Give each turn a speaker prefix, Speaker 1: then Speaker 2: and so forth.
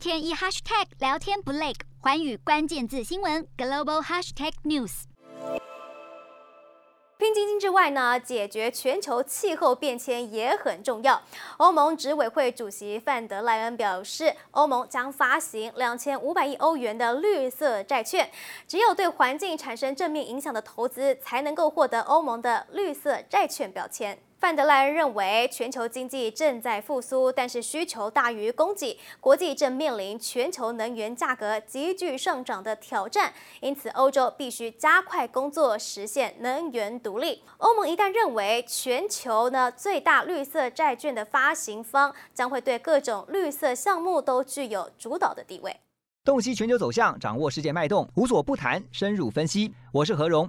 Speaker 1: 天一 hashtag 聊天不累，寰宇关键字新闻 global hashtag news。
Speaker 2: 拼经济之外呢，解决全球气候变迁也很重要。欧盟执委会主席范德赖恩表示，欧盟将发行两千五百亿欧元的绿色债券，只有对环境产生正面影响的投资，才能够获得欧盟的绿色债券标签。范德莱恩认为，全球经济正在复苏，但是需求大于供给，国际正面临全球能源价格急剧上涨的挑战，因此欧洲必须加快工作，实现能源独立。欧盟一旦认为全球呢最大绿色债券的发行方，将会对各种绿色项目都具有主导的地位。
Speaker 3: 洞悉全球走向，掌握世界脉动，无所不谈，深入分析。我是何荣。